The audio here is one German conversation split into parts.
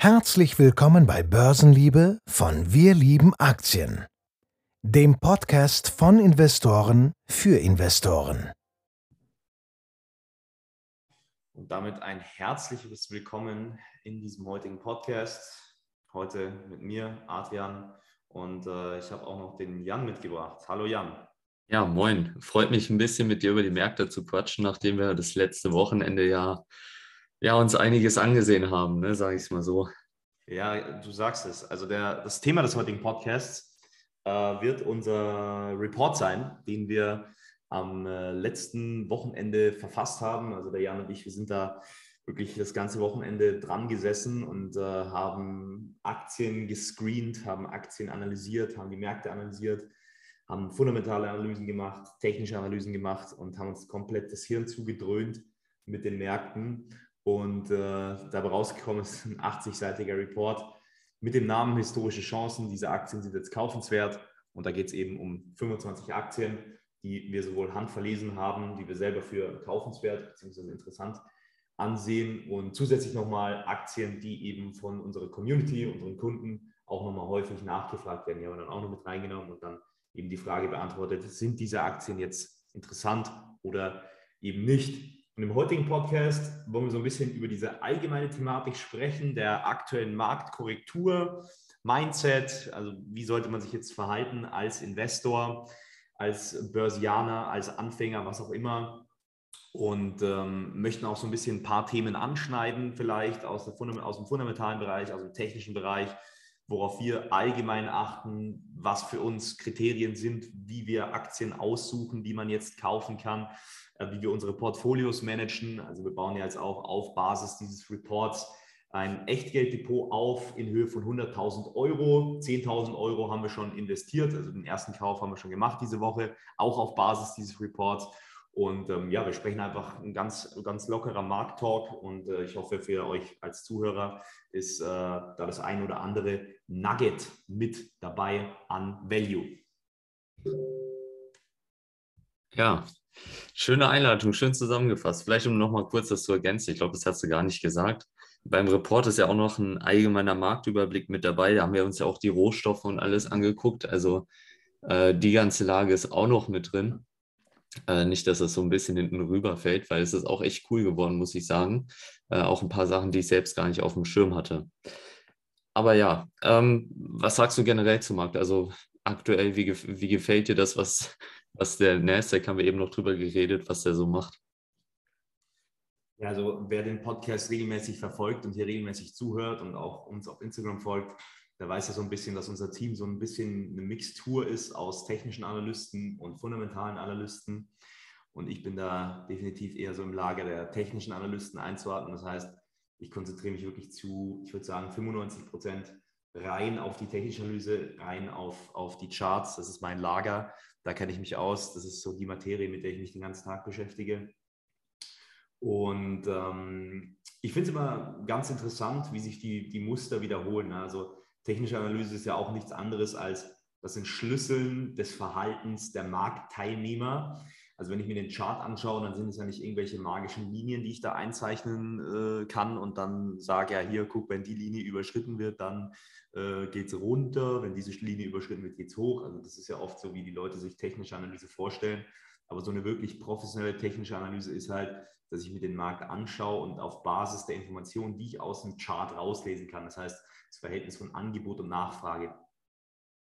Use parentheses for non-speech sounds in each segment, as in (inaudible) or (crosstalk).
Herzlich willkommen bei Börsenliebe von Wir lieben Aktien, dem Podcast von Investoren für Investoren. Und damit ein herzliches Willkommen in diesem heutigen Podcast. Heute mit mir, Adrian, und äh, ich habe auch noch den Jan mitgebracht. Hallo Jan. Ja, moin. Freut mich ein bisschen mit dir über die Märkte zu quatschen, nachdem wir das letzte Wochenende ja ja, uns einiges angesehen haben, ne, sage ich es mal so. Ja, du sagst es. Also der, das Thema des heutigen Podcasts äh, wird unser Report sein, den wir am äh, letzten Wochenende verfasst haben. Also der Jan und ich, wir sind da wirklich das ganze Wochenende dran gesessen und äh, haben Aktien gescreent, haben Aktien analysiert, haben die Märkte analysiert, haben fundamentale Analysen gemacht, technische Analysen gemacht und haben uns komplett das Hirn zugedröhnt mit den Märkten und äh, dabei rausgekommen ist ein 80-seitiger Report mit dem Namen Historische Chancen. Diese Aktien sind jetzt kaufenswert. Und da geht es eben um 25 Aktien, die wir sowohl handverlesen haben, die wir selber für kaufenswert bzw. interessant ansehen. Und zusätzlich nochmal Aktien, die eben von unserer Community, unseren Kunden auch nochmal häufig nachgefragt werden. Die haben wir dann auch noch mit reingenommen und dann eben die Frage beantwortet, sind diese Aktien jetzt interessant oder eben nicht? Und im heutigen Podcast wollen wir so ein bisschen über diese allgemeine Thematik sprechen, der aktuellen Marktkorrektur, Mindset, also wie sollte man sich jetzt verhalten als Investor, als Börsianer, als Anfänger, was auch immer. Und ähm, möchten auch so ein bisschen ein paar Themen anschneiden, vielleicht aus, aus dem fundamentalen Bereich, aus dem technischen Bereich, worauf wir allgemein achten, was für uns Kriterien sind, wie wir Aktien aussuchen, die man jetzt kaufen kann äh, wie wir unsere Portfolios managen. Also wir bauen ja jetzt auch auf Basis dieses Reports ein Echtgelddepot auf in Höhe von 100.000 Euro. 10.000 Euro haben wir schon investiert, also den ersten Kauf haben wir schon gemacht diese Woche, auch auf Basis dieses Reports. Und ähm, ja, wir sprechen einfach ein ganz, ganz lockerer Markttalk und äh, ich hoffe für euch als Zuhörer ist äh, da das ein oder andere Nugget mit dabei an Value. Ja, schöne Einleitung, schön zusammengefasst. Vielleicht um nochmal kurz das zu ergänzen. Ich glaube, das hast du gar nicht gesagt. Beim Report ist ja auch noch ein allgemeiner Marktüberblick mit dabei. Da haben wir uns ja auch die Rohstoffe und alles angeguckt. Also äh, die ganze Lage ist auch noch mit drin. Äh, nicht, dass es so ein bisschen hinten rüberfällt, weil es ist auch echt cool geworden, muss ich sagen. Äh, auch ein paar Sachen, die ich selbst gar nicht auf dem Schirm hatte. Aber ja, ähm, was sagst du generell zum Markt? Also aktuell, wie, wie gefällt dir das, was, was der Nasdaq, haben wir eben noch drüber geredet, was der so macht. Ja, also wer den Podcast regelmäßig verfolgt und hier regelmäßig zuhört und auch uns auf Instagram folgt, der weiß ja so ein bisschen, dass unser Team so ein bisschen eine Mixtur ist aus technischen Analysten und fundamentalen Analysten. Und ich bin da definitiv eher so im Lager der technischen Analysten einzuordnen. Das heißt, ich konzentriere mich wirklich zu, ich würde sagen, 95 Prozent rein auf die technische Analyse, rein auf, auf die Charts. Das ist mein Lager. Da kenne ich mich aus. Das ist so die Materie, mit der ich mich den ganzen Tag beschäftige. Und ähm, ich finde es immer ganz interessant, wie sich die, die Muster wiederholen. Also technische Analyse ist ja auch nichts anderes als das Entschlüsseln des Verhaltens der Marktteilnehmer. Also wenn ich mir den Chart anschaue, dann sind es ja nicht irgendwelche magischen Linien, die ich da einzeichnen äh, kann und dann sage, ja hier, guck, wenn die Linie überschritten wird, dann äh, geht es runter, wenn diese Linie überschritten wird, geht es hoch. Also das ist ja oft so, wie die Leute sich technische Analyse vorstellen. Aber so eine wirklich professionelle technische Analyse ist halt, dass ich mir den Markt anschaue und auf Basis der Informationen, die ich aus dem Chart rauslesen kann, das heißt das Verhältnis von Angebot und Nachfrage,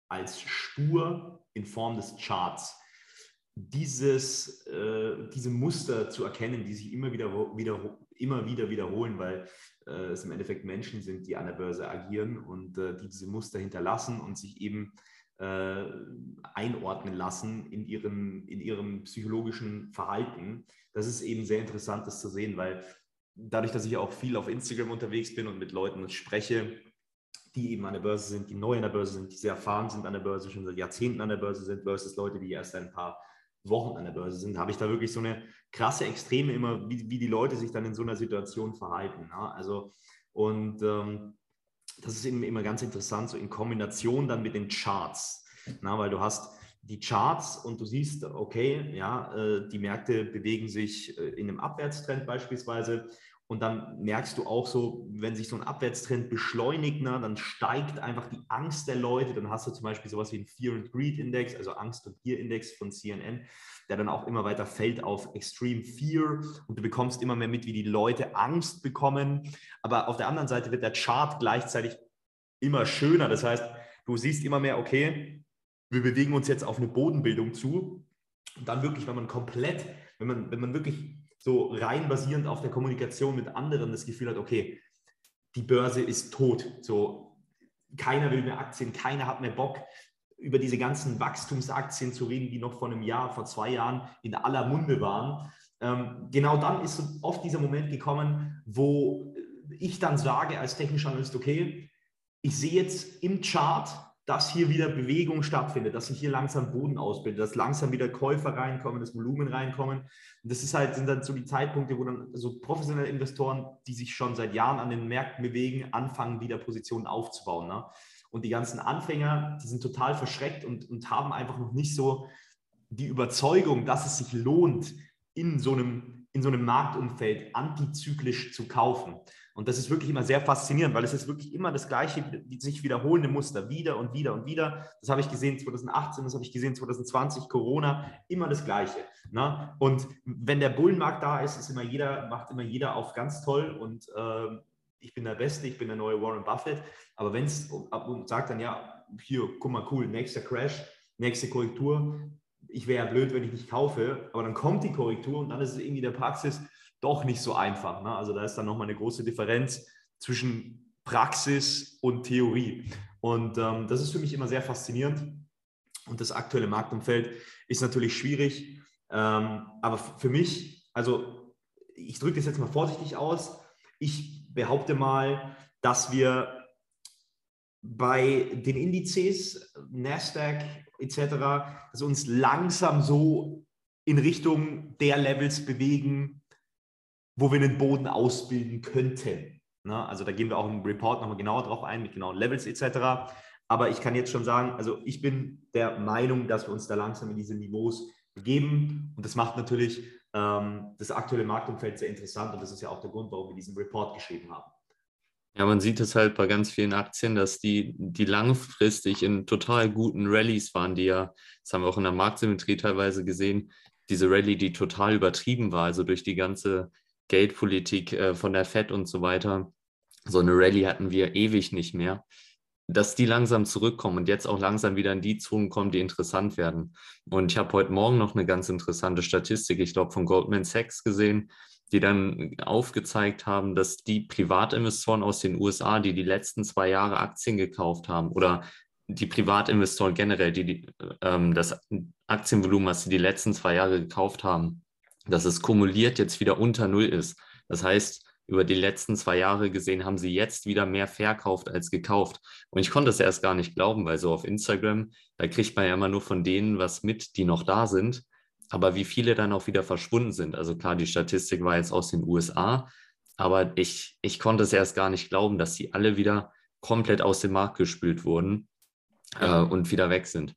als Spur in Form des Charts. Dieses, äh, diese Muster zu erkennen, die sich immer wieder, wieder, immer wieder wiederholen, weil äh, es im Endeffekt Menschen sind, die an der Börse agieren und äh, die diese Muster hinterlassen und sich eben äh, einordnen lassen in ihrem, in ihrem psychologischen Verhalten. Das ist eben sehr interessant, das zu sehen, weil dadurch, dass ich auch viel auf Instagram unterwegs bin und mit Leuten spreche, die eben an der Börse sind, die neu an der Börse sind, die sehr erfahren sind an der Börse, schon seit Jahrzehnten an der Börse sind, versus Leute, die erst ein paar Wochen an der Börse sind, habe ich da wirklich so eine krasse Extreme immer, wie, wie die Leute sich dann in so einer Situation verhalten. Ja? Also, und ähm, das ist eben immer ganz interessant, so in Kombination dann mit den Charts. Na, weil du hast die Charts und du siehst, okay, ja, äh, die Märkte bewegen sich äh, in einem Abwärtstrend beispielsweise Und dann merkst du auch so, wenn sich so ein Abwärtstrend beschleunigt, ne, dann steigt einfach die Angst der Leute. Dann hast du zum Beispiel sowas wie einen Fear and Greed Index, also Angst- und Gier-Index von CNN, der dann auch immer weiter fällt auf Extreme Fear. Und du bekommst immer mehr mit, wie die Leute Angst bekommen. Aber auf der anderen Seite wird der Chart gleichzeitig immer schöner. Das heißt, du siehst immer mehr, okay, wir bewegen uns jetzt auf eine Bodenbildung zu. Und dann wirklich, wenn man komplett, wenn man, wenn man wirklich so rein basierend auf der Kommunikation mit anderen das Gefühl hat, okay, die Börse ist tot. So, keiner will mehr Aktien, keiner hat mehr Bock, über diese ganzen Wachstumsaktien zu reden, die noch vor einem Jahr, vor zwei Jahren in aller Munde waren. Ähm, genau dann ist oft dieser Moment gekommen, wo ich dann sage als technischer Analyst, okay, ich sehe jetzt im Chart, dass hier wieder Bewegung stattfindet, dass sich hier langsam Boden ausbildet, dass langsam wieder Käufer reinkommen, das Volumen reinkommen. Und das ist halt, sind dann so die Zeitpunkte, wo dann so professionelle Investoren, die sich schon seit Jahren an den Märkten bewegen, anfangen, wieder Positionen aufzubauen. Ne? Und die ganzen Anfänger, die sind total verschreckt und, und haben einfach noch nicht so die Überzeugung, dass es sich lohnt, in so einem, in so einem Marktumfeld antizyklisch zu kaufen. Und das ist wirklich immer sehr faszinierend, weil es ist wirklich immer das gleiche, sich wiederholende Muster, wieder und wieder und wieder. Das habe ich gesehen 2018, das habe ich gesehen 2020, Corona, immer das Gleiche. Ne? Und wenn der Bullenmarkt da ist, ist immer jeder, macht immer jeder auf ganz toll und äh, ich bin der Beste, ich bin der neue Warren Buffett. Aber wenn es sagt dann, ja, hier, guck mal, cool, nächster Crash, nächste Korrektur. Ich wäre ja blöd, wenn ich nicht kaufe, aber dann kommt die Korrektur und dann ist es irgendwie der Praxis, doch nicht so einfach. Ne? Also da ist dann nochmal eine große Differenz zwischen Praxis und Theorie. Und ähm, das ist für mich immer sehr faszinierend. Und das aktuelle Marktumfeld ist natürlich schwierig. Ähm, aber für mich, also ich drücke das jetzt mal vorsichtig aus. Ich behaupte mal, dass wir bei den Indizes, Nasdaq etc., dass uns langsam so in Richtung der Levels bewegen, wo wir einen Boden ausbilden könnten. Ne? Also da gehen wir auch im Report nochmal genauer drauf ein, mit genauen Levels etc. Aber ich kann jetzt schon sagen, also ich bin der Meinung, dass wir uns da langsam in diese Niveaus begeben. Und das macht natürlich ähm, das aktuelle Marktumfeld sehr interessant. Und das ist ja auch der Grund, warum wir diesen Report geschrieben haben. Ja, man sieht es halt bei ganz vielen Aktien, dass die, die langfristig in total guten Rallyes waren, die ja, das haben wir auch in der Marktsymmetrie teilweise gesehen, diese Rallye, die total übertrieben war, also durch die ganze Geldpolitik äh, von der Fed und so weiter. So eine Rallye hatten wir ewig nicht mehr. Dass die langsam zurückkommen und jetzt auch langsam wieder in die Zonen kommen, die interessant werden. Und ich habe heute Morgen noch eine ganz interessante Statistik, ich glaube, von Goldman Sachs gesehen, die dann aufgezeigt haben, dass die Privatinvestoren aus den USA, die die letzten zwei Jahre Aktien gekauft haben oder die Privatinvestoren generell, die, die ähm, das Aktienvolumen, was sie die letzten zwei Jahre gekauft haben, dass es kumuliert jetzt wieder unter Null ist. Das heißt, über die letzten zwei Jahre gesehen haben sie jetzt wieder mehr verkauft als gekauft. Und ich konnte es erst gar nicht glauben, weil so auf Instagram, da kriegt man ja immer nur von denen was mit, die noch da sind. Aber wie viele dann auch wieder verschwunden sind. Also klar, die Statistik war jetzt aus den USA, aber ich, ich konnte es erst gar nicht glauben, dass sie alle wieder komplett aus dem Markt gespült wurden äh, und wieder weg sind.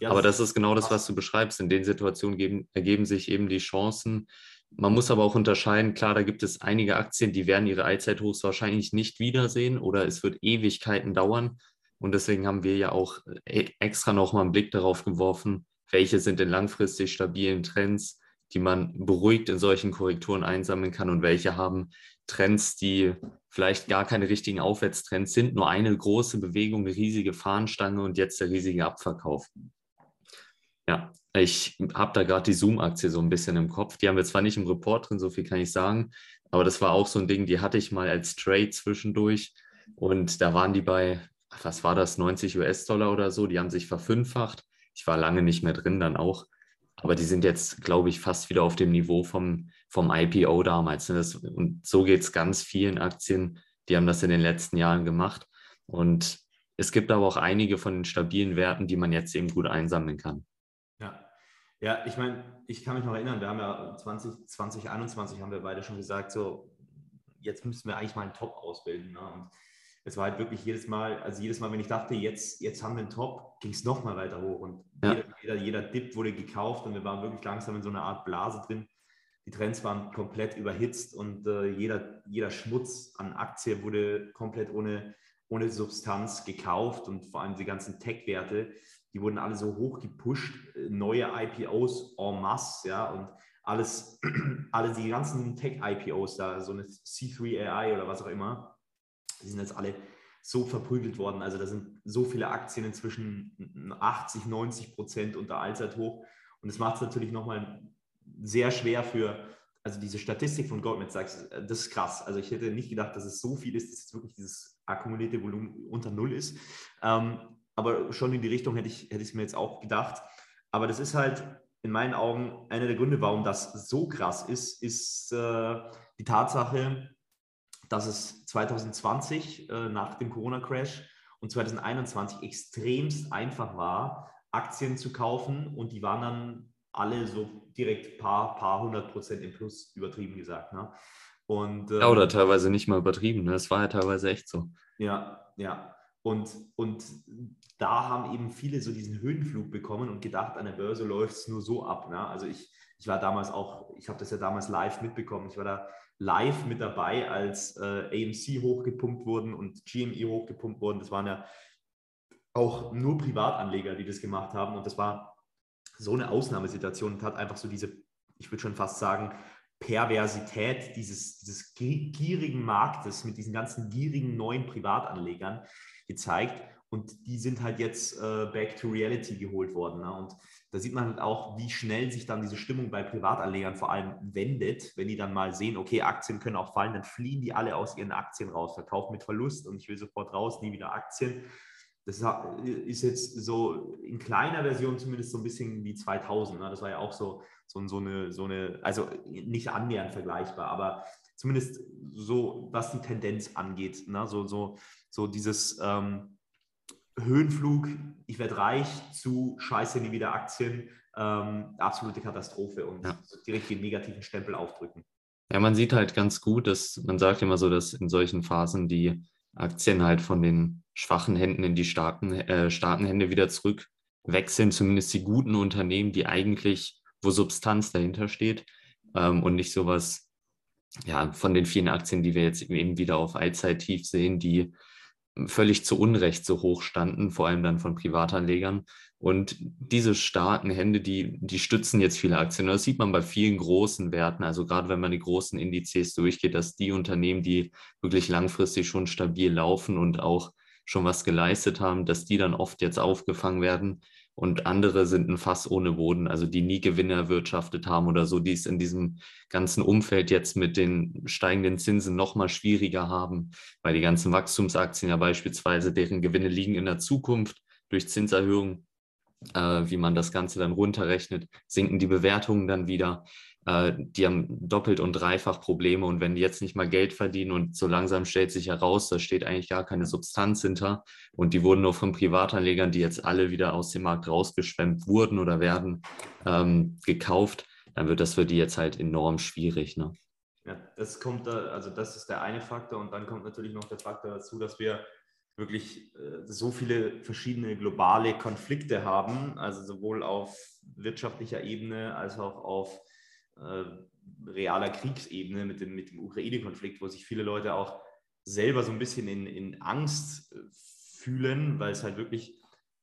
Ja, aber das ist genau das, was du beschreibst. In den Situationen geben, ergeben sich eben die Chancen. Man muss aber auch unterscheiden, klar, da gibt es einige Aktien, die werden ihre Allzeithochs wahrscheinlich nicht wiedersehen oder es wird Ewigkeiten dauern. Und deswegen haben wir ja auch äh, extra nochmal einen Blick darauf geworfen, welche sind denn langfristig stabilen Trends, die man beruhigt in solchen Korrekturen einsammeln kann und welche haben Trends, die vielleicht gar keine richtigen Aufwärtstrends sind, nur eine große Bewegung, eine riesige Fahnenstange und jetzt der riesige Abverkauf. Ja, ich habe da gerade die Zoom-Aktie so ein bisschen im Kopf. Die haben wir zwar nicht im Report drin, so viel kann ich sagen, aber das war auch so ein Ding, die hatte ich mal als Trade zwischendurch und da waren die bei, was war das, 90 US-Dollar oder so, die haben sich verfünffacht. Ich war lange nicht mehr drin dann auch, aber die sind jetzt, glaube ich, fast wieder auf dem Niveau vom, vom IPO damals. Ne? und so geht es ganz vielen Aktien, die haben das in den letzten Jahren gemacht und es gibt aber auch einige von den stabilen Werten, die man jetzt eben gut einsammeln kann. Ja, ich meine, ich kann mich noch erinnern, wir haben ja 20, 2021 haben wir beide schon gesagt, so jetzt müssten wir eigentlich mal einen Top ausbilden. Ne? Und es war halt wirklich jedes Mal, also jedes Mal, wenn ich dachte, jetzt, jetzt haben wir einen Top, ging es nochmal weiter hoch. Und ja. jeder, jeder, jeder Dip wurde gekauft und wir waren wirklich langsam in so einer Art Blase drin. die Trends waren komplett überhitzt und äh, jeder, jeder Schmutz an Aktien wurde komplett ohne, ohne Substanz gekauft und vor allem die ganzen Tech-Werte, die wurden alle so hoch gepusht, neue IPOs en masse, ja, und alles, (clears throat) alle die ganzen Tech-IPOs da, so eine C3AI oder was auch immer, die sind jetzt alle so verprügelt worden. Also da sind so viele Aktien inzwischen 80, 90 Prozent unter Allzeithoch. Und das macht es natürlich nochmal sehr schwer für, also diese Statistik von Goldman Sachs, das ist krass. Also ich hätte nicht gedacht, dass es so viel ist, dass jetzt wirklich dieses akkumulierte Volumen unter Null ist. Ähm, aber schon in die Richtung hätte ich, hätte ich mir jetzt auch gedacht. Aber das ist halt in meinen Augen einer der Gründe, warum das so krass ist, ist äh, die Tatsache, dass es 2020 äh, nach dem Corona-Crash und 2021 extremst einfach war, Aktien zu kaufen und die waren dann alle so direkt paar, paar hundert Prozent im Plus, übertrieben gesagt. Ne? Und, ähm, ja, oder teilweise nicht mal übertrieben. Ne? Das war ja teilweise echt so. Ja, ja. Und, und da haben eben viele so diesen Höhenflug bekommen und gedacht, an der Börse läuft es nur so ab. Ne? Also ich, ich war damals auch, ich habe das ja damals live mitbekommen. Ich war da live mit dabei, als äh, AMC hochgepumpt wurden und GME hochgepumpt wurden. Das waren ja auch nur Privatanleger, die das gemacht haben. Und das war so eine Ausnahmesituation und hat einfach so diese, ich würde schon fast sagen, Perversität dieses, dieses gierigen Marktes mit diesen ganzen gierigen neuen Privatanlegern gezeigt. Und die sind halt jetzt äh, back to reality geholt worden. Ne? Und da sieht man halt auch, wie schnell sich dann diese Stimmung bei Privatanlegern vor allem wendet, wenn die dann mal sehen, okay, Aktien können auch fallen, dann fliehen die alle aus ihren Aktien raus, verkaufen mit Verlust und ich will sofort raus, nie wieder Aktien. Das ist jetzt so in kleiner Version zumindest so ein bisschen wie 2000. Ne? Das war ja auch so, so, so, eine, so eine, also nicht annähernd vergleichbar, aber zumindest so, was die Tendenz angeht. Ne? So, so, so dieses ähm, Höhenflug, ich werde reich, zu scheiße, nie wieder Aktien, ähm, absolute Katastrophe und ja. direkt den negativen Stempel aufdrücken. Ja, man sieht halt ganz gut, dass man sagt immer so, dass in solchen Phasen die Aktien halt von den schwachen Händen in die starken, äh, starken Hände wieder zurück wechseln, zumindest die guten Unternehmen, die eigentlich, wo Substanz dahinter steht ähm, und nicht sowas, ja, von den vielen Aktien, die wir jetzt eben wieder auf Allzeit-Tief sehen, die völlig zu Unrecht so hoch standen, vor allem dann von Privatanlegern. Und diese starken Hände, die, die stützen jetzt viele Aktien. Und das sieht man bei vielen großen Werten. Also gerade wenn man die großen Indizes durchgeht, dass die Unternehmen, die wirklich langfristig schon stabil laufen und auch schon was geleistet haben, dass die dann oft jetzt aufgefangen werden und andere sind ein Fass ohne Boden, also die nie Gewinne erwirtschaftet haben oder so, die es in diesem ganzen Umfeld jetzt mit den steigenden Zinsen noch mal schwieriger haben, weil die ganzen Wachstumsaktien ja beispielsweise, deren Gewinne liegen in der Zukunft durch Zinserhöhungen, äh, wie man das Ganze dann runterrechnet, sinken die Bewertungen dann wieder. Äh, die haben doppelt und dreifach Probleme und wenn die jetzt nicht mal Geld verdienen und so langsam stellt sich heraus, da steht eigentlich gar keine Substanz hinter und die wurden nur von Privatanlegern, die jetzt alle wieder aus dem Markt rausgeschwemmt wurden oder werden, ähm, gekauft, dann wird das für die jetzt halt enorm schwierig. Ne? Ja, das kommt da, also das ist der eine Faktor und dann kommt natürlich noch der Faktor dazu, dass wir wirklich äh, so viele verschiedene globale Konflikte haben, also sowohl auf wirtschaftlicher Ebene als auch auf äh, realer Kriegsebene mit dem, mit dem Ukraine-Konflikt, wo sich viele Leute auch selber so ein bisschen in, in Angst äh, fühlen, weil es halt wirklich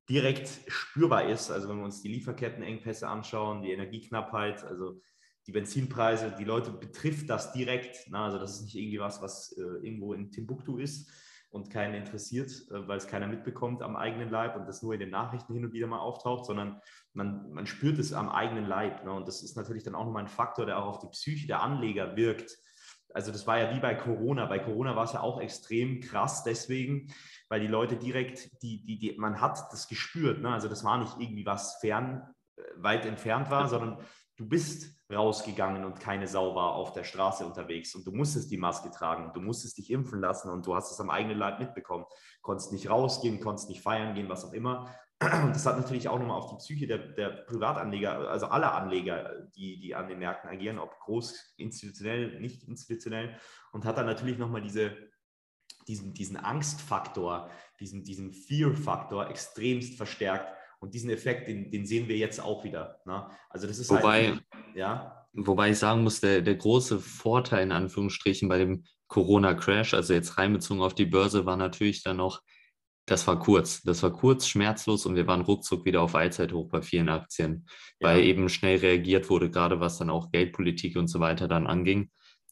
direkt spürbar ist. Also wenn wir uns die Lieferkettenengpässe anschauen, die Energieknappheit, also die Benzinpreise, die Leute betrifft das direkt. Na, also das ist nicht irgendwie was, was äh, irgendwo in Timbuktu ist, und keinen interessiert, äh, weil es keiner mitbekommt am eigenen Leib und das nur in den Nachrichten hin und wieder mal auftaucht, sondern man, man spürt es am eigenen Leib. Ne? Und das ist natürlich dann auch nochmal ein Faktor, der auch auf die Psyche der Anleger wirkt. Also das war ja wie bei Corona. Bei Corona war es ja auch extrem krass deswegen, weil die Leute direkt, die, die, die, man hat das gespürt. Ne? Also das war nicht irgendwie was fern, äh, weit entfernt war, sondern du bist rausgegangen und keine Sau war auf der Straße unterwegs und du musstest die Maske tragen und du musstest dich impfen lassen und du hast es am eigenen Leib mitbekommen. Konntest nicht rausgehen, konntest nicht feiern gehen, was auch immer. Und das hat natürlich auch nochmal auf die Psyche der, der Privatanleger, also aller Anleger, die, die an den Märkten agieren, ob groß, institutionell, nicht institutionell, und hat dann natürlich nochmal diese, diesen, diesen Angstfaktor, diesen, diesen Fear-Faktor extremst verstärkt und diesen Effekt, den, den sehen wir jetzt auch wieder. Ne? Also das ist Wobei, halt, ja. Wobei ich sagen muss, der, der große Vorteil in Anführungsstrichen bei dem Corona-Crash, also jetzt reinbezogen auf die Börse, war natürlich dann noch, das war kurz. Das war kurz, schmerzlos und wir waren ruckzuck wieder auf Allzeithoch bei vielen Aktien, ja. weil eben schnell reagiert wurde, gerade was dann auch Geldpolitik und so weiter dann anging.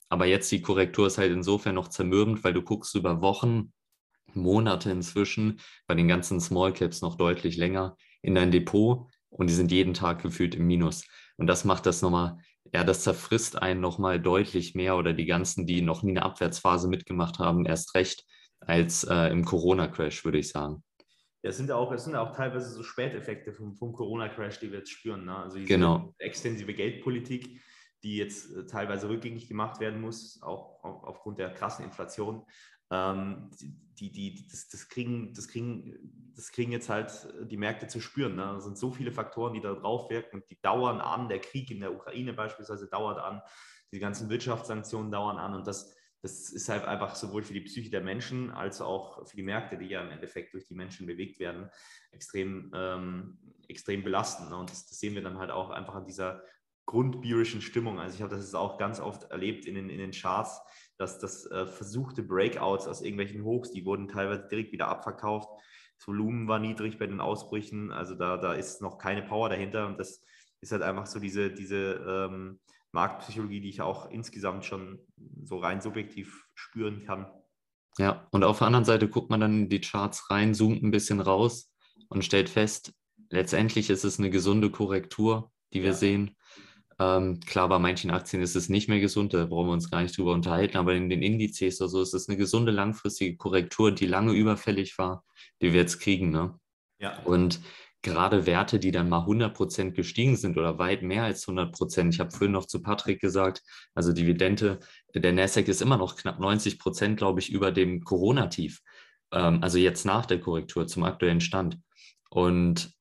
Aber jetzt die Korrektur ist halt insofern noch zermürbend, weil du guckst über Wochen, Monate inzwischen, bei den ganzen Small Caps noch deutlich länger in dein Depot und die sind jeden Tag gefühlt im Minus. Und das macht das nochmal, ja, das zerfrisst einen nochmal deutlich mehr oder die ganzen, die noch nie eine Abwärtsphase mitgemacht haben, erst recht als äh, im Corona-Crash, würde ich sagen. Ja, es sind ja auch, es sind auch teilweise so Späteffekte vom, vom Corona-Crash, die wir jetzt spüren. Ne? Also diese genau. extensive Geldpolitik, die jetzt äh, teilweise rückgängig gemacht werden muss, auch, auch aufgrund der krassen Inflation. Ähm, die, die, das, das, kriegen, das, kriegen, das kriegen jetzt halt die Märkte zu spüren. Ne? Es sind so viele Faktoren, die da drauf wirken die dauern an. Der Krieg in der Ukraine beispielsweise dauert an. Die ganzen Wirtschaftssanktionen dauern an und das, das ist halt einfach sowohl für die Psyche der Menschen als auch für die Märkte, die ja im Endeffekt durch die Menschen bewegt werden, extrem, ähm, extrem belastend. Ne? Und das, das, sehen wir dann halt auch einfach an dieser grundbierischen Stimmung. Also ich habe das auch ganz oft erlebt in den, in den Charts, dass das äh, versuchte Breakouts aus irgendwelchen Hochs, die wurden teilweise direkt wieder abverkauft. Das Volumen war niedrig bei den Ausbrüchen, also da, da ist noch keine Power dahinter und das ist halt einfach so diese, diese ähm, Marktpsychologie, die ich auch insgesamt schon so rein subjektiv spüren kann. Ja, und auf der anderen Seite guckt man dann in die Charts rein, zoomt ein bisschen raus und stellt fest, letztendlich ist es eine gesunde Korrektur, die wir ja. sehen. Ähm, klar, bei manchen Aktien ist es nicht mehr gesund, da brauchen wir uns gar nicht drüber unterhalten, aber in den Indizes oder so ist es eine gesunde langfristige Korrektur, die lange überfällig war, die wir jetzt kriegen. Ne? Ja. Und gerade Werte, die dann mal 100% gestiegen sind oder weit mehr als 100%. Ich habe vorhin noch zu Patrick gesagt, also Dividende, der Nasdaq ist immer noch knapp 90%, glaube ich, über dem Corona-Tief. Ähm, also jetzt nach der Korrektur zum aktuellen Stand. Und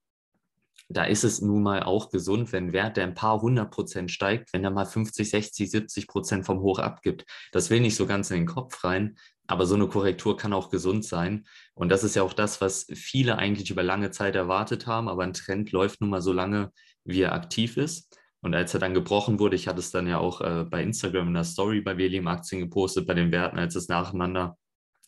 da ist es nun mal auch gesund, wenn Wert, der ein paar hundert Prozent steigt, wenn er mal 50, 60, 70 Prozent vom Hoch abgibt. Das will nicht so ganz in den Kopf rein, aber so eine Korrektur kann auch gesund sein. Und das ist ja auch das, was viele eigentlich über lange Zeit erwartet haben. Aber ein Trend läuft nun mal so lange, wie er aktiv ist. Und als er dann gebrochen wurde, ich hatte es dann ja auch äh, bei Instagram in der Story bei WLM Aktien gepostet, bei den Werten, als es nacheinander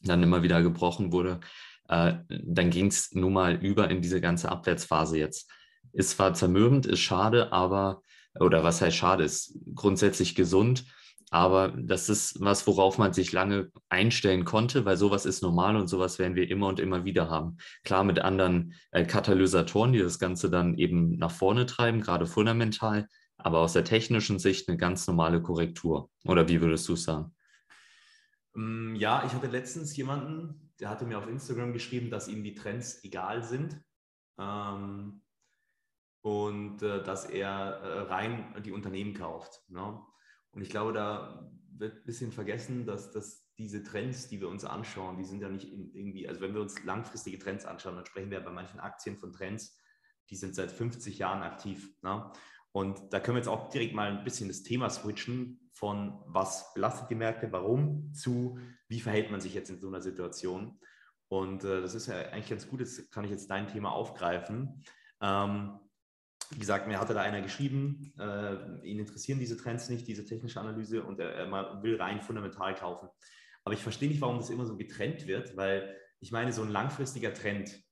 dann immer wieder gebrochen wurde, äh, dann ging es nun mal über in diese ganze Abwärtsphase jetzt. Ist zwar zermürbend, ist schade, aber, oder was heißt schade, ist grundsätzlich gesund, aber das ist was, worauf man sich lange einstellen konnte, weil sowas ist normal und sowas werden wir immer und immer wieder haben. Klar mit anderen äh, Katalysatoren, die das Ganze dann eben nach vorne treiben, gerade fundamental, aber aus der technischen Sicht eine ganz normale Korrektur. Oder wie würdest du es sagen? Mm, ja, ich hatte letztens jemanden, der hatte mir auf Instagram geschrieben, dass ihm die Trends egal sind. Ähm, und äh, dass er äh, rein die Unternehmen kauft. Ne? Und ich glaube, da wird ein bisschen vergessen, dass, dass diese Trends, die wir uns anschauen, die sind ja nicht irgendwie, also wenn wir uns langfristige Trends anschauen, dann sprechen wir bei manchen Aktien von Trends, die sind seit 50 Jahren aktiv. Ne? Und da können wir jetzt auch direkt mal ein bisschen das Thema switchen von was belastet die Märkte, warum, zu wie verhält man sich jetzt in so einer Situation. Und äh, das ist ja eigentlich ganz gut, jetzt kann ich jetzt dein Thema aufgreifen. Ähm, wie gesagt, mir hatte da einer geschrieben, äh, ihn interessieren diese Trends nicht, diese technische Analyse und er, er will rein fundamental kaufen. Aber ich verstehe nicht, warum das immer so getrennt wird, weil ich meine, so ein langfristiger Trend,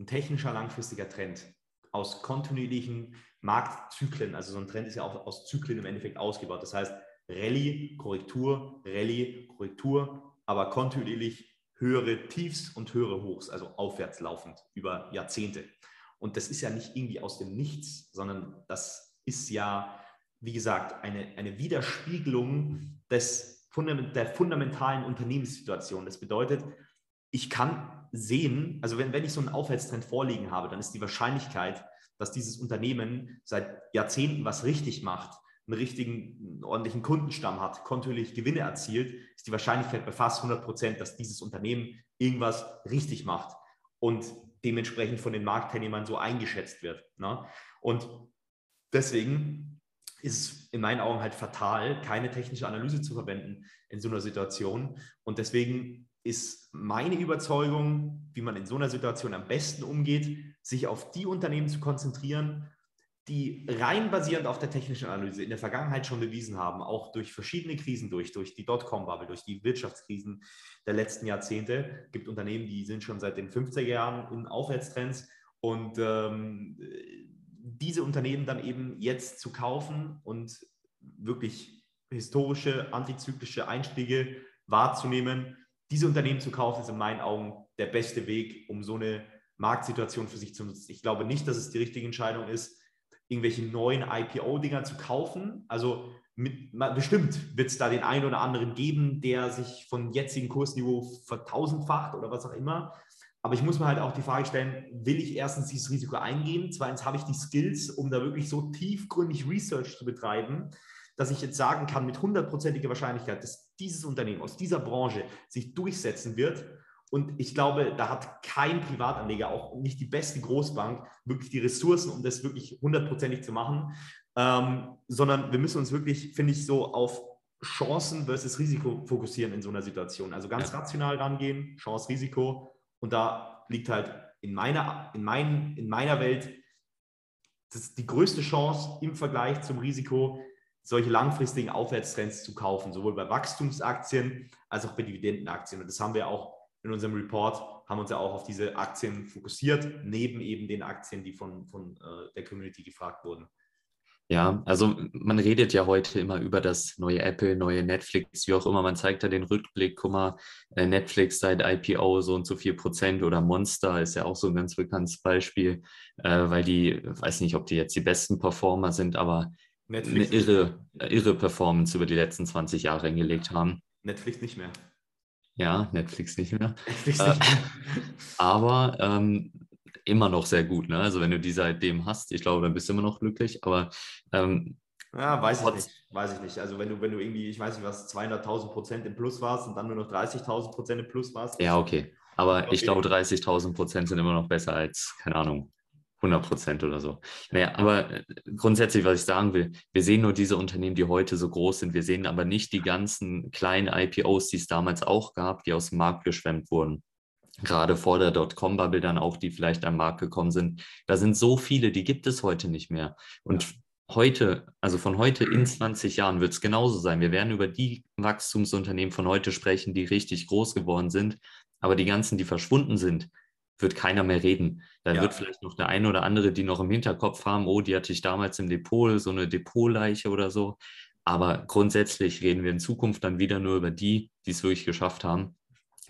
ein technischer langfristiger Trend aus kontinuierlichen Marktzyklen, also so ein Trend ist ja auch aus Zyklen im Endeffekt ausgebaut. Das heißt, Rallye, Korrektur, Rallye, Korrektur, aber kontinuierlich höhere Tiefs und höhere Hochs, also aufwärts laufend über Jahrzehnte. Und das ist ja nicht irgendwie aus dem Nichts, sondern das ist ja, wie gesagt, eine, eine Widerspiegelung des, der fundamentalen Unternehmenssituation. Das bedeutet, ich kann sehen, also wenn, wenn ich so einen Aufwärtstrend vorliegen habe, dann ist die Wahrscheinlichkeit, dass dieses Unternehmen seit Jahrzehnten was richtig macht, einen richtigen, einen ordentlichen Kundenstamm hat, kontinuierlich Gewinne erzielt, ist die Wahrscheinlichkeit bei fast 100 Prozent, dass dieses Unternehmen irgendwas richtig macht. Und dementsprechend von den Marktteilnehmern so eingeschätzt wird. Ne? Und deswegen ist es in meinen Augen halt fatal, keine technische Analyse zu verwenden in so einer Situation. Und deswegen ist meine Überzeugung, wie man in so einer Situation am besten umgeht, sich auf die Unternehmen zu konzentrieren, die rein basierend auf der technischen Analyse in der Vergangenheit schon bewiesen haben, auch durch verschiedene Krisen durch, durch die Dotcom-Bubble, durch die Wirtschaftskrisen der letzten Jahrzehnte. Gibt Unternehmen, die sind schon seit den 50er Jahren in Aufwärtstrends und ähm, diese Unternehmen dann eben jetzt zu kaufen und wirklich historische, antizyklische Einstiege wahrzunehmen, diese Unternehmen zu kaufen, ist in meinen Augen der beste Weg, um so eine Marktsituation für sich zu nutzen. Ich glaube nicht, dass es die richtige Entscheidung ist, irgendwelche neuen IPO-Dinger zu kaufen. Also mit, bestimmt wird es da den einen oder anderen geben, der sich von jetzigen Kursniveau vertausendfacht oder was auch immer. Aber ich muss mir halt auch die Frage stellen, will ich erstens dieses Risiko eingehen? Zweitens habe ich die Skills, um da wirklich so tiefgründig Research zu betreiben, dass ich jetzt sagen kann mit hundertprozentiger Wahrscheinlichkeit, dass dieses Unternehmen aus dieser Branche sich durchsetzen wird und ich glaube, da hat kein Privatanleger, auch nicht die beste Großbank, wirklich die Ressourcen, um das wirklich hundertprozentig zu machen, ähm, sondern wir müssen uns wirklich, finde ich, so auf Chancen versus Risiko fokussieren in so einer Situation. Also ganz ja. rational rangehen, Chance, Risiko. Und da liegt halt in meiner, in mein, in meiner Welt das die größte Chance im Vergleich zum Risiko, solche langfristigen Aufwärtstrends zu kaufen, sowohl bei Wachstumsaktien als auch bei Dividendenaktien. Und das haben wir auch in unserem Report haben uns ja auch auf diese Aktien fokussiert, neben eben den Aktien, die von, von äh, der Community gefragt wurden. Ja, also man redet ja heute immer über das neue Apple, neue Netflix, wie auch immer. Man zeigt da den Rückblick, guck mal, äh, Netflix seit IPO so und so viel Prozent oder Monster ist ja auch so ein ganz bekanntes Beispiel, äh, weil die, weiß nicht, ob die jetzt die besten Performer sind, aber Netflix eine irre, irre Performance über die letzten 20 Jahre hingelegt haben. Netflix nicht mehr. Ja, Netflix nicht mehr. Netflix nicht mehr. Äh, (laughs) aber ähm, immer noch sehr gut. Ne? Also wenn du die seitdem hast, ich glaube, dann bist du immer noch glücklich. Aber ähm, ja, weiß ich nicht. Weiß ich nicht. Also wenn du, wenn du irgendwie, ich weiß nicht was, 200.000 Prozent im Plus warst und dann nur noch 30.000 Prozent im Plus warst. Ja, okay. Aber okay. ich glaube, 30.000 Prozent sind immer noch besser als, keine Ahnung, 100 Prozent oder so. Naja, aber äh, grundsätzlich, was ich sagen will, wir sehen nur diese Unternehmen, die heute so groß sind. Wir sehen aber nicht die ganzen kleinen IPOs, die es damals auch gab, die aus dem Markt geschwemmt wurden. Gerade vor der Dotcom-Bubble dann auch, die vielleicht am Markt gekommen sind. Da sind so viele, die gibt es heute nicht mehr. Und heute, also von heute in 20 Jahren wird es genauso sein. Wir werden über die Wachstumsunternehmen von heute sprechen, die richtig groß geworden sind. Aber die ganzen, die verschwunden sind, wird keiner mehr reden. Da ja. wird vielleicht noch der eine oder andere, die noch im Hinterkopf haben, oh, die hatte ich damals im Depot, so eine Depotleiche oder so. Aber grundsätzlich reden wir in Zukunft dann wieder nur über die, die es wirklich geschafft haben.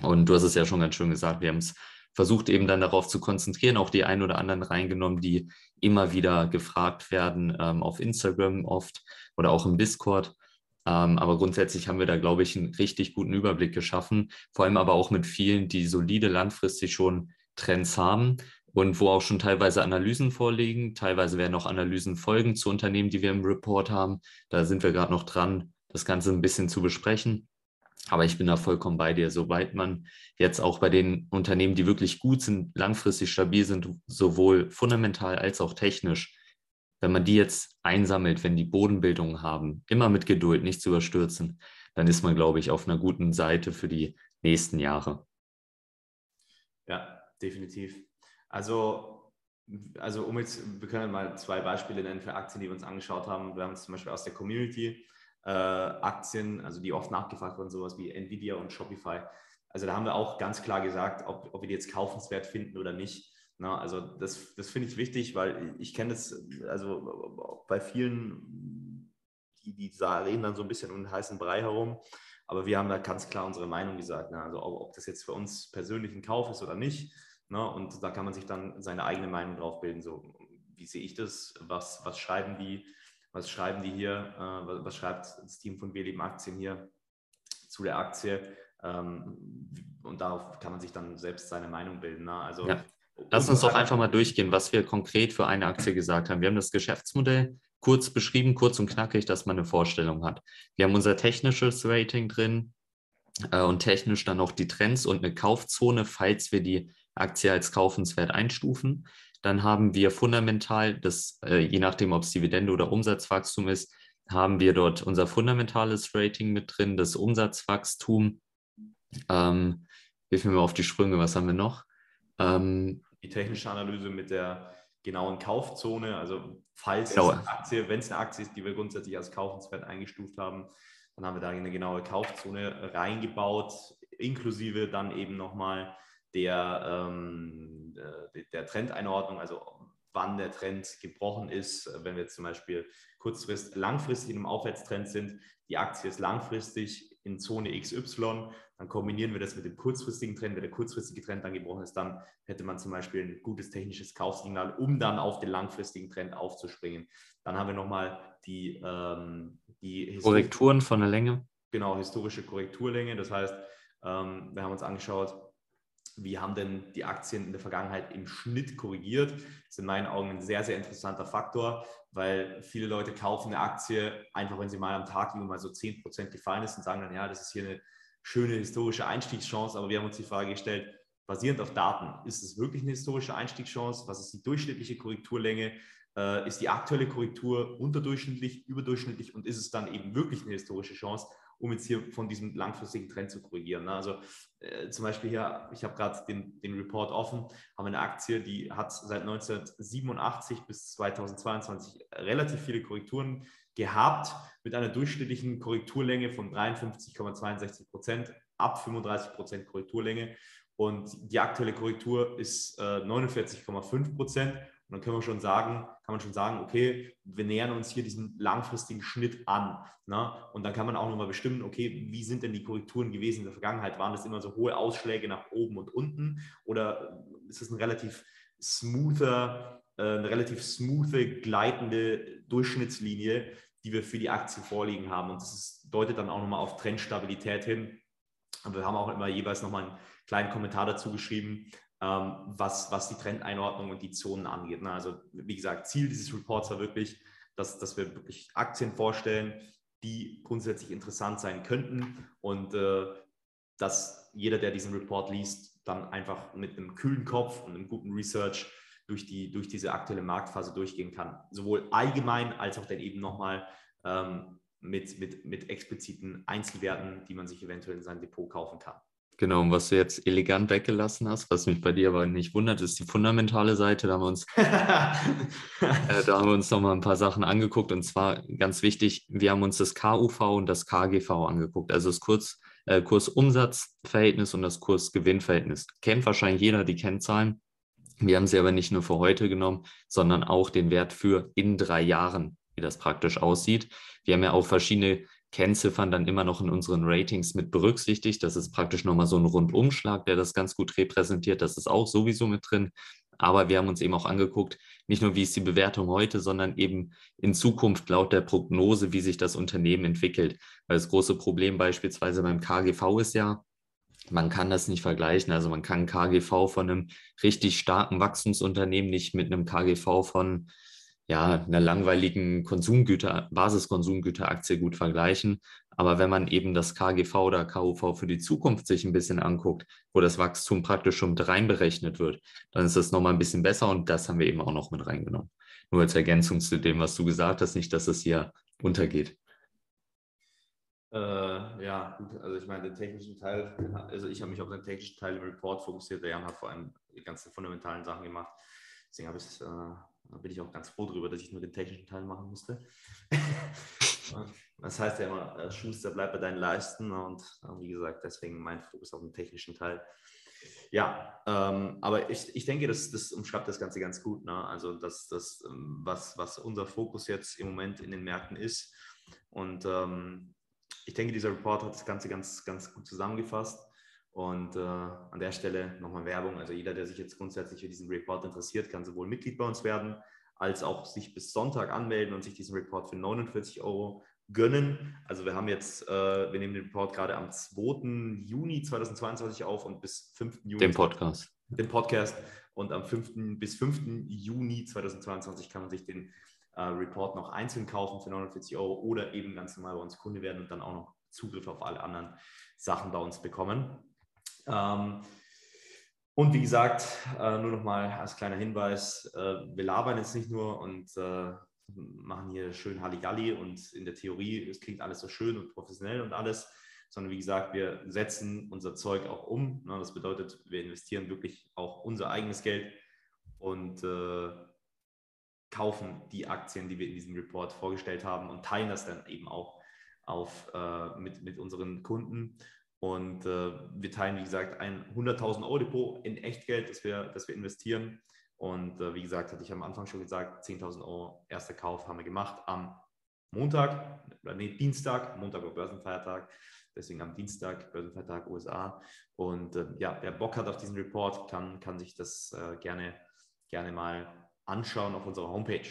Und du hast es ja schon ganz schön gesagt, wir haben es versucht eben dann darauf zu konzentrieren, auch die ein oder anderen reingenommen, die immer wieder gefragt werden, ähm, auf Instagram oft oder auch im Discord. Ähm, aber grundsätzlich haben wir da, glaube ich, einen richtig guten Überblick geschaffen, vor allem aber auch mit vielen, die solide langfristig schon Trends haben und wo auch schon teilweise Analysen vorliegen. Teilweise werden auch Analysen folgen zu Unternehmen, die wir im Report haben. Da sind wir gerade noch dran, das Ganze ein bisschen zu besprechen. Aber ich bin da vollkommen bei dir. Sobald man jetzt auch bei den Unternehmen, die wirklich gut sind, langfristig stabil sind, sowohl fundamental als auch technisch, wenn man die jetzt einsammelt, wenn die Bodenbildung haben, immer mit Geduld, nicht zu überstürzen, dann ist man, glaube ich, auf einer guten Seite für die nächsten Jahre. Ja, definitiv. Also, also um jetzt, wir können mal zwei Beispiele nennen für Aktien, die wir uns angeschaut haben. Wir haben zum Beispiel aus der Community äh, Aktien, also die oft nachgefragt wurden, sowas wie Nvidia und Shopify. Also da haben wir auch ganz klar gesagt, ob, ob wir die jetzt kaufenswert finden oder nicht. Na, also das, das finde ich wichtig, weil ich kenne das, also bei vielen, die, die reden dann so ein bisschen um den heißen Brei herum. Aber wir haben da ganz klar unsere Meinung gesagt. Ne? Also ob, ob, das jetzt für uns persönlich ein Kauf ist oder nicht, Ne? Und da kann man sich dann seine eigene Meinung drauf bilden. So, wie sehe ich das? Was, was schreiben die? Was schreiben die hier? Äh, was, schreibt das Team von Wir leben Aktien hier zu der Aktie? Ähm, und darauf kann man sich dann selbst seine Meinung bilden. Ne? Also, ja. Lass uns doch einfach mal durchgehen, was wir konkret für eine Aktie gesagt haben. Wir haben das Geschäftsmodell kurz beschrieben, kurz und knackig, dass man eine Vorstellung hat. Wir haben unser technisches Rating drin äh, und technisch dann noch die Trends und eine Kaufzone, falls wir die Aktie als kaufenswert einstufen. Dann haben wir fundamental, das, äh, je nachdem, ob es Dividende oder Umsatzwachstum ist, haben wir dort unser fundamentales Rating mit drin, das Umsatzwachstum. Ähm, hilf mir mal auf die Sprünge, was haben wir noch? Ähm, die technische Analyse mit der, genauen Kaufzone. Also falls genau. es eine Aktie, wenn es eine Aktie ist, die wir grundsätzlich als kaufenswert eingestuft haben, dann haben wir da eine genaue Kaufzone reingebaut, inklusive dann eben nochmal der, ähm, äh, der Trendeinordnung, also wann der Trend gebrochen ist. Wenn wir zum Beispiel kurzfristig, langfristig in einem Aufwärtstrend sind, die Aktie ist langfristig in Zone XY, dann kombinieren wir das mit dem kurzfristigen Trend. Wenn der kurzfristige Trend dann gebrochen ist, dann hätte man zum Beispiel ein gutes technisches Kaufsignal, um dann auf den langfristigen Trend aufzuspringen. Dann haben wir nochmal die, ähm, die Korrekturen von der Länge. Genau, historische Korrekturlänge. Das heißt, ähm, wir haben uns angeschaut, wie haben denn die Aktien in der Vergangenheit im Schnitt korrigiert? Das ist in meinen Augen ein sehr, sehr interessanter Faktor, weil viele Leute kaufen eine Aktie einfach, wenn sie mal am Tag mal so 10% gefallen ist und sagen dann, ja, das ist hier eine schöne historische Einstiegschance. Aber wir haben uns die Frage gestellt, basierend auf Daten, ist es wirklich eine historische Einstiegschance? Was ist die durchschnittliche Korrekturlänge? Äh, ist die aktuelle Korrektur unterdurchschnittlich, überdurchschnittlich und ist es dann eben wirklich eine historische Chance? Um jetzt hier von diesem langfristigen Trend zu korrigieren. Ne? Also äh, zum Beispiel hier, ich habe gerade den, den Report offen, haben wir eine Aktie, die hat seit 1987 bis 2022 relativ viele Korrekturen gehabt, mit einer durchschnittlichen Korrekturlänge von 53,62 Prozent, ab 35 Prozent Korrekturlänge. Und die aktuelle Korrektur ist äh, 49,5 Prozent. Und dann können wir schon sagen, kann man schon sagen, okay, wir nähern uns hier diesem langfristigen Schnitt an. Ne? Und dann kann man auch nochmal bestimmen, okay, wie sind denn die Korrekturen gewesen in der Vergangenheit? Waren das immer so hohe Ausschläge nach oben und unten? Oder ist es ein relativ smoother, äh, eine relativ smoothe, gleitende Durchschnittslinie, die wir für die Aktie vorliegen haben? Und das deutet dann auch nochmal auf Trendstabilität hin. Und wir haben auch immer jeweils nochmal einen kleinen Kommentar dazu geschrieben, was, was die Trendeinordnung und die Zonen angeht. Ne? Also wie gesagt, Ziel dieses Reports war wirklich, dass, dass wir wirklich Aktien vorstellen, die grundsätzlich interessant sein könnten und äh, dass jeder, der diesen Report liest, dann einfach mit einem kühlen Kopf und einem guten Research durch, die, durch diese aktuelle Marktphase durchgehen kann. Sowohl allgemein als auch dann eben nochmal ähm, mit, mit, mit expliziten Einzelwerten, die man sich eventuell in sein Depot kaufen kann. Genau, und was du jetzt elegant weggelassen hast, was mich bei dir aber nicht wundert, ist die fundamentale Seite. Da haben wir uns, (laughs) äh, da haben wir uns nochmal ein paar Sachen angeguckt. Und zwar ganz wichtig, wir haben uns das KUV und das KGV angeguckt. Also das Kurz, äh, Kursumsatzverhältnis und das Kursgewinnverhältnis. Kennt wahrscheinlich jeder die Kennzahlen. Wir haben sie aber nicht nur für heute genommen, sondern auch den Wert für in drei Jahren, wie das praktisch aussieht. Wir haben ja auch verschiedene Kennziffern dann immer noch in unseren Ratings mit berücksichtigt. Das ist praktisch nochmal so ein Rundumschlag, der das ganz gut repräsentiert. Das ist auch sowieso mit drin. Aber wir haben uns eben auch angeguckt, nicht nur wie ist die Bewertung heute, sondern eben in Zukunft laut der Prognose, wie sich das Unternehmen entwickelt. Weil das große Problem beispielsweise beim KGV ist ja, man kann das nicht vergleichen. Also man kann KGV von einem richtig starken Wachstumsunternehmen nicht mit einem KGV von ja, einer langweiligen Konsumgüter, Basiskonsumgüteraktie gut vergleichen. Aber wenn man eben das KGV oder KUV für die Zukunft sich ein bisschen anguckt, wo das Wachstum praktisch schon mit reinberechnet wird, dann ist das nochmal ein bisschen besser und das haben wir eben auch noch mit reingenommen. Nur als Ergänzung zu dem, was du gesagt hast, nicht, dass es hier untergeht. Äh, ja, gut, also ich meine, den technischen Teil, also ich habe mich auf den technischen Teil im Report fokussiert, der Jan hat vor allem die ganzen fundamentalen Sachen gemacht. Deswegen habe ich es äh, da bin ich auch ganz froh darüber, dass ich nur den technischen Teil machen musste. (laughs) das heißt ja immer, äh, Schuster bleibt bei deinen Leisten und äh, wie gesagt, deswegen mein Fokus auf den technischen Teil. Ja, ähm, aber ich, ich denke, das, das umschreibt das Ganze ganz gut. Ne? Also das, das ähm, was, was unser Fokus jetzt im Moment in den Märkten ist. Und ähm, ich denke, dieser Report hat das Ganze ganz, ganz gut zusammengefasst. Und äh, an der Stelle nochmal Werbung. Also jeder, der sich jetzt grundsätzlich für diesen Report interessiert, kann sowohl Mitglied bei uns werden, als auch sich bis Sonntag anmelden und sich diesen Report für 49 Euro gönnen. Also wir haben jetzt, äh, wir nehmen den Report gerade am 2. Juni 2022 auf und bis 5. Juni. Den Podcast. Den Podcast. Und am 5. bis 5. Juni 2022 kann man sich den äh, Report noch einzeln kaufen für 49 Euro oder eben ganz normal bei uns Kunde werden und dann auch noch Zugriff auf alle anderen Sachen bei uns bekommen. Ähm, und wie gesagt, äh, nur nochmal als kleiner Hinweis, äh, wir labern jetzt nicht nur und äh, machen hier schön Halligalli und in der Theorie, es klingt alles so schön und professionell und alles, sondern wie gesagt, wir setzen unser Zeug auch um. Ne? Das bedeutet, wir investieren wirklich auch unser eigenes Geld und kaufen die Aktien, die wir in diesem Report vorgestellt haben und teilen das dann eben auch auf, äh, mit, mit unseren Kunden. Und äh, wir teilen, wie gesagt, ein 100.000 Euro Depot in Echtgeld, das wir, das wir investieren. Und äh, wie gesagt, hatte ich am Anfang schon gesagt, 10.000 Euro erster Kauf haben wir gemacht am Montag, oder nee, Dienstag, Montag war Börsenfeiertag, deswegen am Dienstag, Börsenfeiertag USA. Und äh, ja, wer Bock hat auf diesen Report, kann, kann sich das äh, gerne, gerne mal anschauen auf unserer Homepage.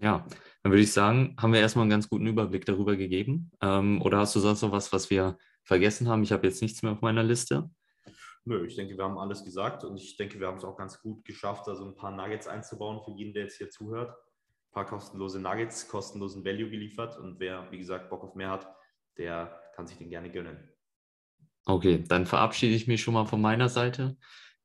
Ja, dann würde ich sagen, haben wir erstmal einen ganz guten Überblick darüber gegeben. Ähm, oder hast du sonst noch was, was wir vergessen haben? Ich habe jetzt nichts mehr auf meiner Liste. Nö, ich denke, wir haben alles gesagt und ich denke, wir haben es auch ganz gut geschafft, da so ein paar Nuggets einzubauen für jeden, der jetzt hier zuhört. Ein paar kostenlose Nuggets, kostenlosen Value geliefert und wer, wie gesagt, Bock auf mehr hat, der kann sich den gerne gönnen. Okay, dann verabschiede ich mich schon mal von meiner Seite.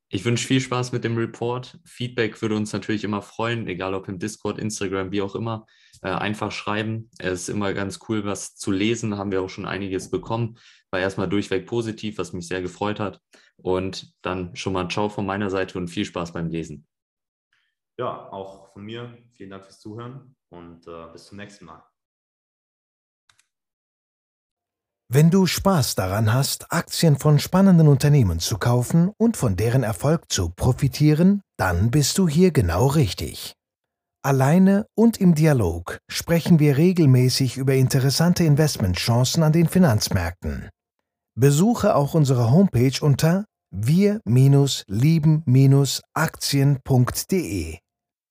Ich wünsche viel Spaß mit dem Report. Feedback würde uns natürlich immer freuen, egal ob im Discord, Instagram, wie auch immer. Äh, einfach schreiben. Es ist immer ganz cool, was zu lesen. Haben wir auch schon einiges bekommen. War erstmal durchweg positiv, was mich sehr gefreut hat. Und dann schon mal Ciao von meiner Seite und viel Spaß beim Lesen. Ja, auch von mir. Vielen Dank fürs Zuhören und äh, bis zum nächsten Mal. Wenn du Spaß daran hast, Aktien von spannenden Unternehmen zu kaufen und von deren Erfolg zu profitieren, dann bist du hier genau richtig. Alleine und im Dialog sprechen wir regelmäßig über interessante Investmentchancen an den Finanzmärkten. Besuche auch unsere Homepage unter wir-lieben-aktien.de.